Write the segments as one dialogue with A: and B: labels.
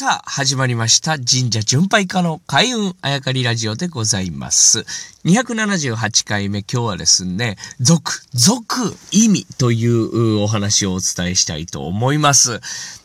A: さあ、始まりました。神社巡拝家の開運あやかりラジオでございます。278回目、今日はですね、続、続意味というお話をお伝えしたいと思います。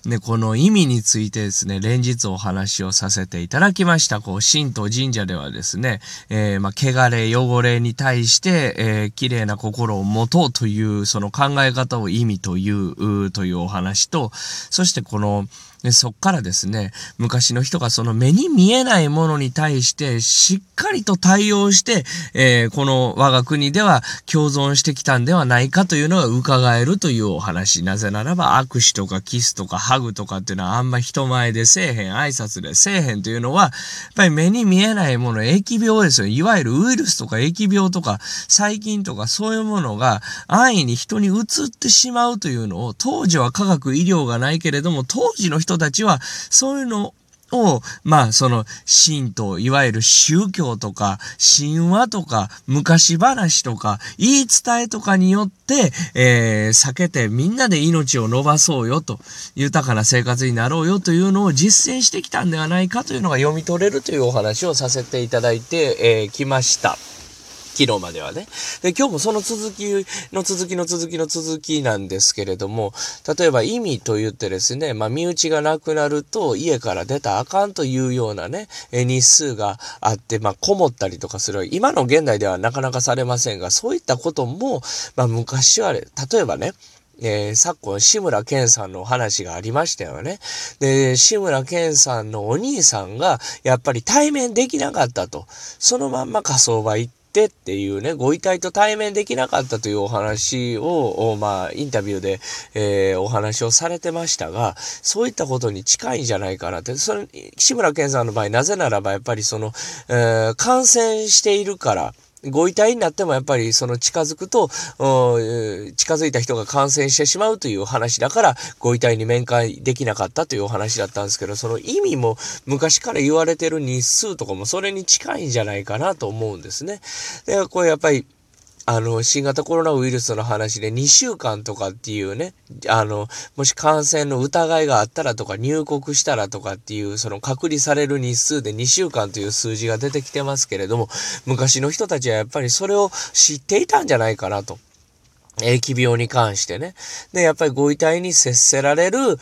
A: ね、この意味についてですね、連日お話をさせていただきました。こう、神道神社ではですね、えー、まあ、汚れ、汚れに対して、えー、綺麗な心を持とうという、その考え方を意味という、というお話と、そしてこの、でそっからですね、昔の人がその目に見えないものに対してしっかりと対応して、えー、この我が国では共存してきたんではないかというのが伺えるというお話。なぜならば握手とかキスとかハグとかっていうのはあんま人前でせえへん、挨拶でせえへんというのは、やっぱり目に見えないもの、疫病ですよ。いわゆるウイルスとか疫病とか細菌とかそういうものが安易に人に移ってしまうというのを当時は科学医療がないけれども当時の人たちはそうういうのを、まあ、その、神道、いわゆる宗教とか、神話とか、昔話とか、言い伝えとかによって、えー、避けてみんなで命を伸ばそうよと、豊かな生活になろうよというのを実践してきたんではないかというのが読み取れるというお話をさせていただいて、えー、きました。昨日まではね。で、今日もその続きの続きの続きの続きなんですけれども、例えば意味と言ってですね、まあ、身内がなくなると家から出たあかんというようなね、日数があって、まあ、こもったりとかする。今の現代ではなかなかされませんが、そういったことも、まあ、昔は、例えばね、えー、昨今、志村けんさんのお話がありましたよね。で、志村けんさんのお兄さんが、やっぱり対面できなかったと。そのまんま火葬場行って、ってっていうね、ご遺体と対面できなかったというお話を、まあ、インタビューで、えー、お話をされてましたが、そういったことに近いんじゃないかなって、それ、岸村健さんの場合、なぜならばやっぱりその、えー、感染しているから、ご遺体になってもやっぱりその近づくと、近づいた人が感染してしまうという話だから、ご遺体に面会できなかったというお話だったんですけど、その意味も昔から言われてる日数とかもそれに近いんじゃないかなと思うんですね。で、これやっぱり、あの、新型コロナウイルスの話で2週間とかっていうね、あの、もし感染の疑いがあったらとか入国したらとかっていう、その隔離される日数で2週間という数字が出てきてますけれども、昔の人たちはやっぱりそれを知っていたんじゃないかなと。疫病に関してね。で、やっぱりご遺体に接せられる、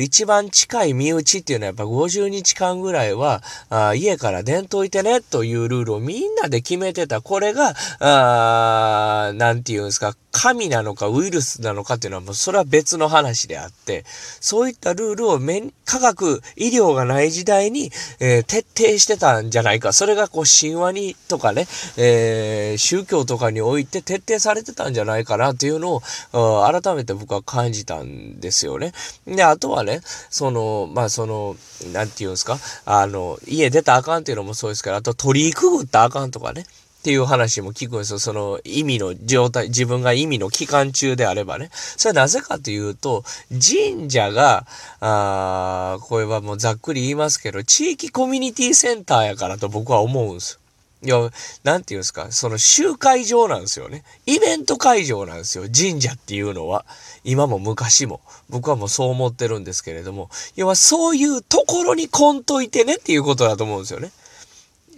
A: 一番近い身内っていうのはやっぱ50日間ぐらいは、あ家から出んといてねというルールをみんなで決めてた。これが、あなんていうんですか、神なのかウイルスなのかっていうのはもうそれは別の話であって、そういったルールを科学、医療がない時代に、えー、徹底してたんじゃないか。それがこう神話にとかね、えー、宗教とかにおいて徹底されてたんじゃないかなっていうのを改めて僕は感じたんですよね。で、あとはね、その、まあその、なんていうんですか、あの、家出たあかんっていうのもそうですけど、あと鳥居くぐったあかんとかね。っていう話も聞くんですよ。その意味の状態、自分が意味の期間中であればね。それはなぜかというと、神社が、あこれはもうざっくり言いますけど、地域コミュニティセンターやからと僕は思うんですいや、なんていうんですか、その集会場なんですよね。イベント会場なんですよ。神社っていうのは。今も昔も。僕はもうそう思ってるんですけれども。要はそういうところに来んといてねっていうことだと思うんですよね。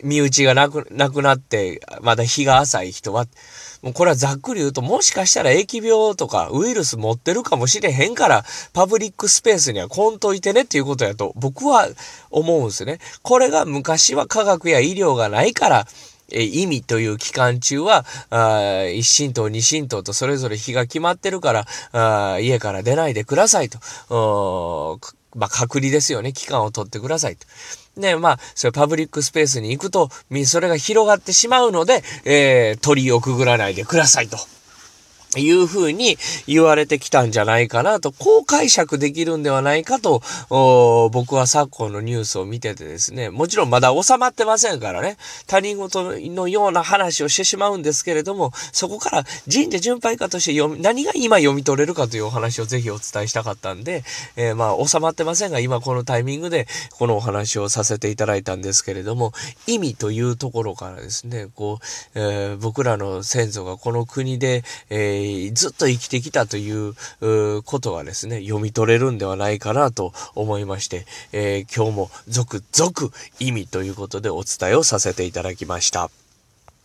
A: 身内がなく、なくなって、まだ日が浅い人は、もうこれはざっくり言うと、もしかしたら疫病とかウイルス持ってるかもしれへんから、パブリックスペースには来んといてねっていうことやと、僕は思うんですね。これが昔は科学や医療がないから、え意味という期間中は、あ一神道、二神道とそれぞれ日が決まってるから、あ家から出ないでくださいと。まあ、隔離ですよね。期間を取ってくださいと。ね、まあ、それパブリックスペースに行くと、それが広がってしまうので、えー、鳥居をくぐらないでくださいと。いうふうに言われてきたんじゃないかなと、こう解釈できるんではないかと、僕は昨今のニュースを見ててですね、もちろんまだ収まってませんからね、他人事のような話をしてしまうんですけれども、そこから神社巡拝家として読み、何が今読み取れるかというお話をぜひお伝えしたかったんで、えー、まあ収まってませんが、今このタイミングでこのお話をさせていただいたんですけれども、意味というところからですね、こう、えー、僕らの先祖がこの国で、えーー、ずっと生きてきたということがですね、読み取れるんではないかなと思いまして、えー、今日も続々意味ということでお伝えをさせていただきました。